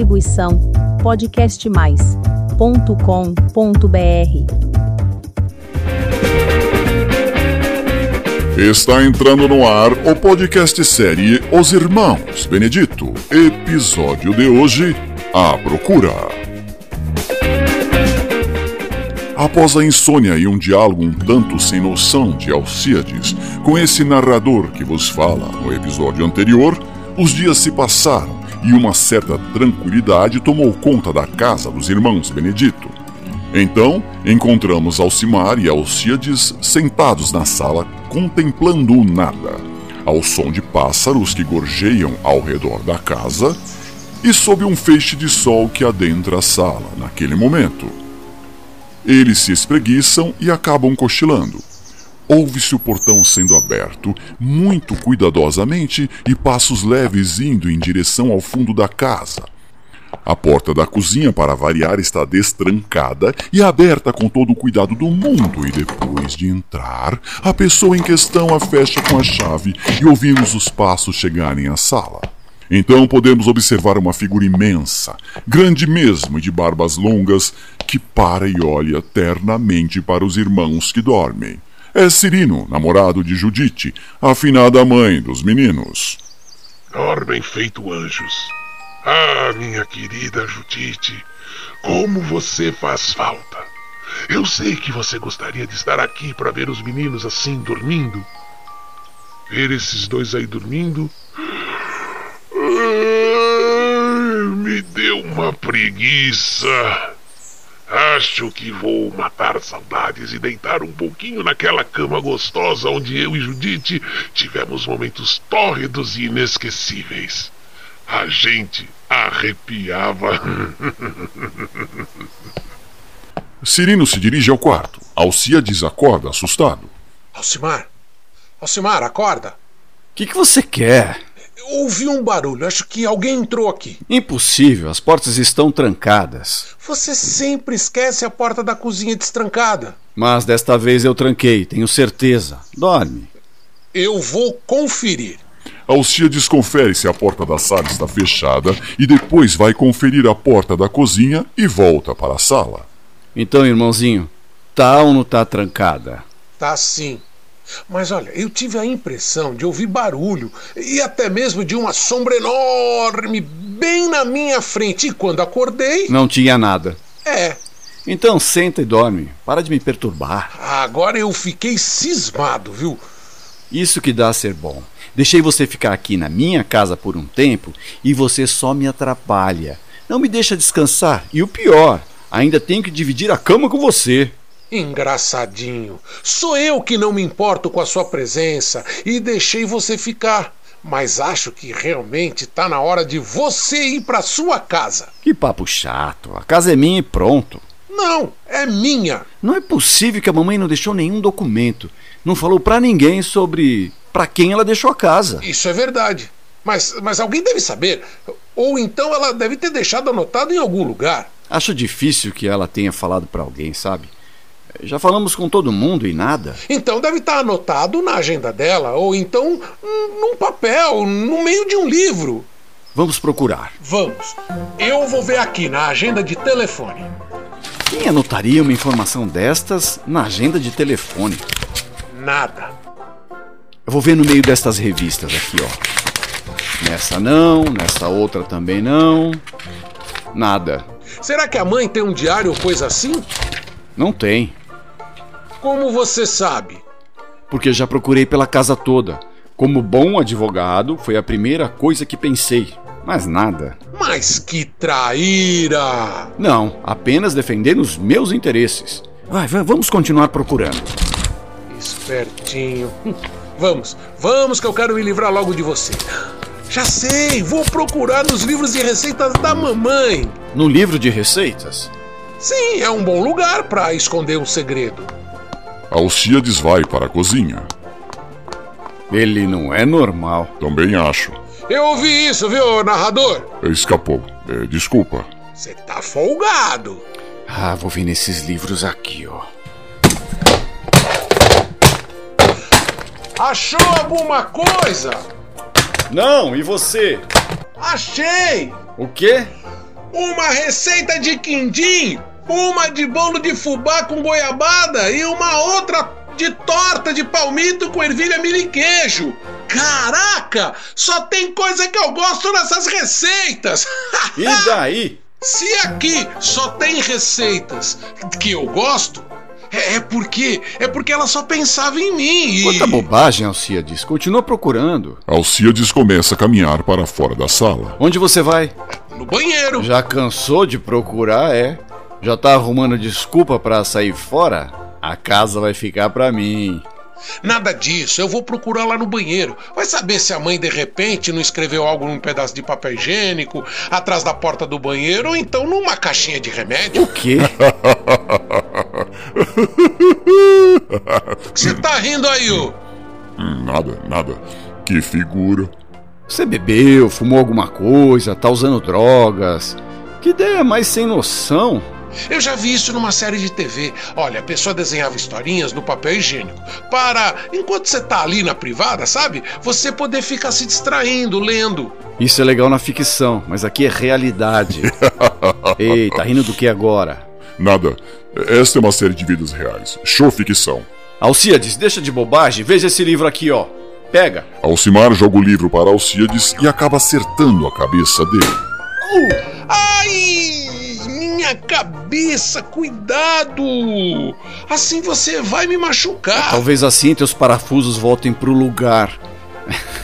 Distribuição podcastmais.com.br. Está entrando no ar o podcast série Os Irmãos Benedito. Episódio de hoje: A Procura. Após a insônia e um diálogo um tanto sem noção de Alcíades com esse narrador que vos fala no episódio anterior, os dias se passaram e uma certa tranquilidade tomou conta da casa dos irmãos Benedito. Então, encontramos Alcimar e Alcíades sentados na sala contemplando o nada, ao som de pássaros que gorjeiam ao redor da casa e sob um feixe de sol que adentra a sala naquele momento. Eles se espreguiçam e acabam cochilando. Ouve-se o portão sendo aberto, muito cuidadosamente, e passos leves indo em direção ao fundo da casa. A porta da cozinha, para variar, está destrancada e aberta com todo o cuidado do mundo, e depois de entrar, a pessoa em questão a fecha com a chave e ouvimos os passos chegarem à sala. Então podemos observar uma figura imensa, grande mesmo e de barbas longas, que para e olha ternamente para os irmãos que dormem. É Cirino, namorado de Judite, afinada mãe dos meninos. Dormem feito anjos. Ah, minha querida Judite, como você faz falta. Eu sei que você gostaria de estar aqui para ver os meninos assim dormindo. Ver esses dois aí dormindo. Me deu uma preguiça. Acho que vou matar saudades e deitar um pouquinho naquela cama gostosa onde eu e Judite tivemos momentos tórridos e inesquecíveis. A gente arrepiava. Cirino se dirige ao quarto. Alcíades acorda assustado. Alcimar! Alcimar, acorda! O que, que você quer? Ouvi um barulho, acho que alguém entrou aqui. Impossível, as portas estão trancadas. Você sempre esquece a porta da cozinha destrancada. Mas desta vez eu tranquei, tenho certeza. Dorme. Eu vou conferir. Alcíades confere se a porta da sala está fechada e depois vai conferir a porta da cozinha e volta para a sala. Então, irmãozinho, tá ou não tá trancada? Tá sim. Mas olha, eu tive a impressão de ouvir barulho e até mesmo de uma sombra enorme bem na minha frente. E quando acordei. Não tinha nada. É. Então senta e dorme. Para de me perturbar. Agora eu fiquei cismado, viu? Isso que dá a ser bom. Deixei você ficar aqui na minha casa por um tempo e você só me atrapalha. Não me deixa descansar. E o pior, ainda tenho que dividir a cama com você. Engraçadinho. Sou eu que não me importo com a sua presença e deixei você ficar. Mas acho que realmente tá na hora de você ir para sua casa. Que papo chato. A casa é minha e pronto. Não, é minha. Não é possível que a mamãe não deixou nenhum documento. Não falou para ninguém sobre para quem ela deixou a casa. Isso é verdade. Mas, mas alguém deve saber. Ou então ela deve ter deixado anotado em algum lugar. Acho difícil que ela tenha falado para alguém, sabe? Já falamos com todo mundo e nada. Então deve estar anotado na agenda dela, ou então num papel, no meio de um livro. Vamos procurar. Vamos. Eu vou ver aqui na agenda de telefone. Quem anotaria uma informação destas na agenda de telefone? Nada. Eu vou ver no meio destas revistas aqui, ó. Nessa não, nessa outra também não. Nada. Será que a mãe tem um diário ou coisa assim? Não tem. Como você sabe? Porque já procurei pela casa toda. Como bom advogado, foi a primeira coisa que pensei. Mas nada. Mas que traíra! Não, apenas defendendo os meus interesses. Vai, vamos continuar procurando. Espertinho. Vamos, vamos que eu quero me livrar logo de você. Já sei, vou procurar nos livros de receitas da mamãe. No livro de receitas? Sim, é um bom lugar para esconder um segredo. Alcíades vai para a cozinha. Ele não é normal. Também acho. Eu ouvi isso, viu, narrador? Escapou. É, desculpa. Você tá folgado. Ah, vou ver nesses livros aqui, ó. Achou alguma coisa? Não, e você? Achei! O quê? uma receita de quindim, uma de bolo de fubá com goiabada e uma outra de torta de palmito com ervilha milho e queijo. Caraca! Só tem coisa que eu gosto nessas receitas! E daí? Se aqui só tem receitas que eu gosto, é, é porque é porque ela só pensava em mim. E... Quanta bobagem, Alciades. Continua procurando. Alciades começa a caminhar para fora da sala. Onde você vai? No banheiro. Já cansou de procurar, é? Já tá arrumando desculpa para sair fora? A casa vai ficar para mim. Nada disso, eu vou procurar lá no banheiro. Vai saber se a mãe de repente não escreveu algo num pedaço de papel higiênico, atrás da porta do banheiro, ou então numa caixinha de remédio. O quê? Você tá rindo aí, ô? Hum, Nada, nada. Que figura. Você bebeu, fumou alguma coisa, tá usando drogas? Que ideia mais sem noção. Eu já vi isso numa série de TV. Olha, a pessoa desenhava historinhas no papel higiênico para, enquanto você tá ali na privada, sabe? Você poder ficar se distraindo, lendo. Isso é legal na ficção, mas aqui é realidade. Ei, tá rindo do que agora? Nada. Esta é uma série de vidas reais. Show ficção. Alciades, deixa de bobagem, veja esse livro aqui, ó. Pega. Alcimar joga o livro para Alcíades e acaba acertando a cabeça dele. Ai! Minha cabeça, cuidado! Assim você vai me machucar. Talvez assim teus parafusos voltem pro lugar.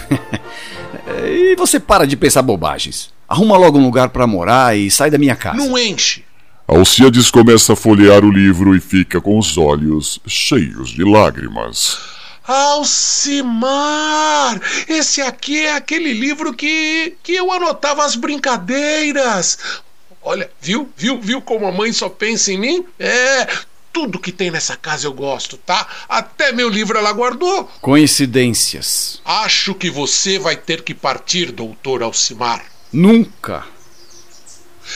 e você para de pensar bobagens. Arruma logo um lugar pra morar e sai da minha casa. Não enche. Alcíades começa a folhear o livro e fica com os olhos cheios de lágrimas. Alcimar! Esse aqui é aquele livro que, que eu anotava as brincadeiras. Olha, viu? Viu? Viu como a mãe só pensa em mim? É, tudo que tem nessa casa eu gosto, tá? Até meu livro ela guardou. Coincidências. Acho que você vai ter que partir, doutor Alcimar. Nunca.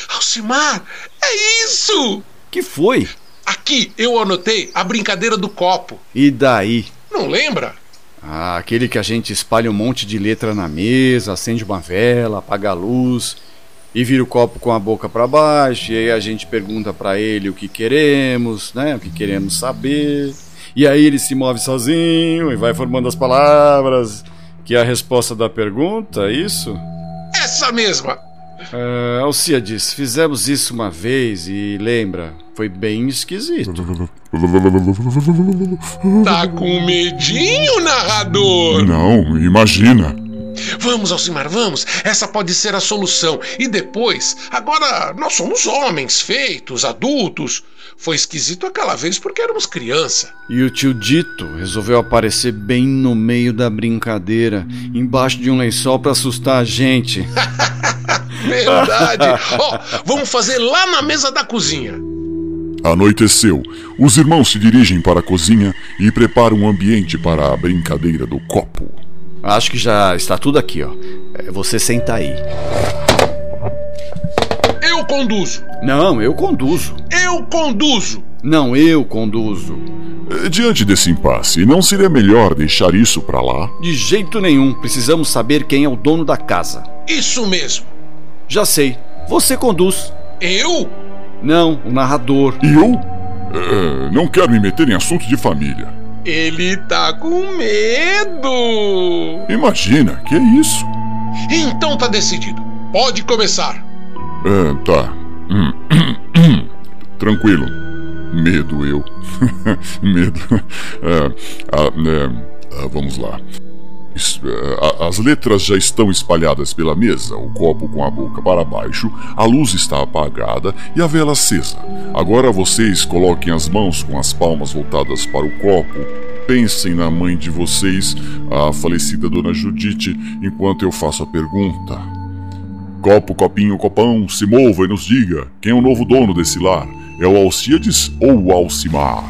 Alcimar, é isso! Que foi? Aqui eu anotei a brincadeira do copo. E daí? Não lembra? Ah, aquele que a gente espalha um monte de letra na mesa, acende uma vela, apaga a luz e vira o copo com a boca para baixo, e aí a gente pergunta para ele o que queremos, né? O que queremos saber. E aí ele se move sozinho e vai formando as palavras, que é a resposta da pergunta, é isso? Essa mesma! Uh, Alciades, fizemos isso uma vez e lembra, foi bem esquisito. Tá com medinho, narrador? Não, imagina. Vamos, Alcimar, vamos. Essa pode ser a solução. E depois, agora nós somos homens, feitos, adultos. Foi esquisito aquela vez porque éramos criança. E o tio Dito resolveu aparecer bem no meio da brincadeira, embaixo de um lençol para assustar a gente. Verdade. Ó, vamos fazer lá na mesa da cozinha. Anoiteceu. Os irmãos se dirigem para a cozinha e preparam um ambiente para a brincadeira do copo. Acho que já está tudo aqui, ó. É, Você senta aí. Eu conduzo. Não, eu conduzo. Eu conduzo. Não, eu conduzo. Eh, Diante desse impasse, não seria melhor deixar isso para lá? De jeito nenhum. Precisamos saber quem é o dono da casa. Isso mesmo. Já sei. Você conduz. Eu? Não, o narrador. E eu? Eh, não quero me meter em assuntos de família. Ele tá com medo. Imagina, que é isso? Então tá decidido. Pode começar. Ah, tá. Hum. Tranquilo. Medo eu. Medo. Ah, é, ah, vamos lá. Ah, As letras já estão espalhadas pela mesa, o copo com a boca para baixo, a luz está apagada e a vela acesa. Agora vocês coloquem as mãos com as palmas voltadas para o copo. Pensem na mãe de vocês, a falecida Dona Judite, enquanto eu faço a pergunta. Copo, copinho, copão, se mova e nos diga quem é o novo dono desse lar. É o Alcíades ou o Alcimar?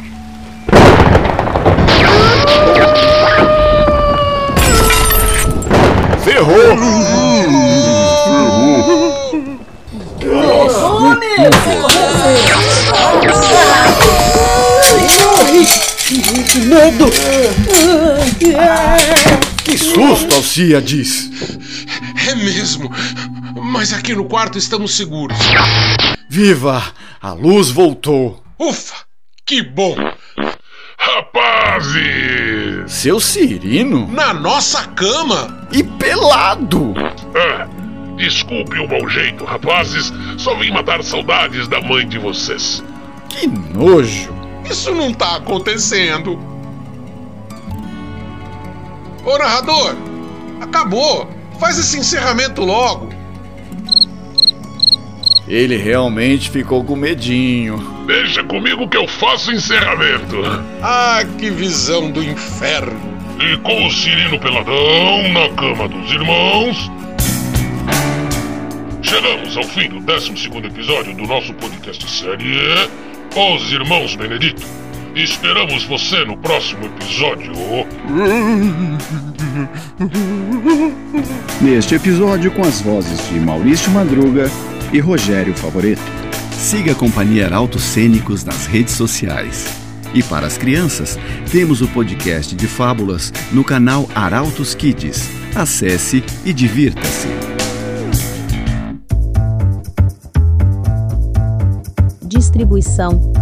Que susto, Alciades! É mesmo. mas aqui no quarto estamos seguros. Viva! A luz voltou! Ufa! Que bom! Rapazes! Seu Cirino? Na nossa cama! E pelado! Ah, desculpe o mau jeito, rapazes. Só vim matar saudades da mãe de vocês. Que nojo! Isso não tá acontecendo. Ô narrador, acabou. Faz esse encerramento logo. Ele realmente ficou com medinho. Deixa comigo que eu faço o encerramento. Ah, que visão do inferno. E com o Cirino Peladão na cama dos irmãos. Chegamos ao fim do 12 episódio do nosso podcast série Os Irmãos Benedito. Esperamos você no próximo episódio. Neste episódio, com as vozes de Maurício Madruga e Rogério Favoreto. Siga a Companhia Arautos Cênicos nas redes sociais. E para as crianças, temos o podcast de fábulas no canal Arautos Kids. Acesse e divirta-se. Distribuição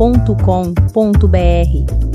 podcastmais.com.br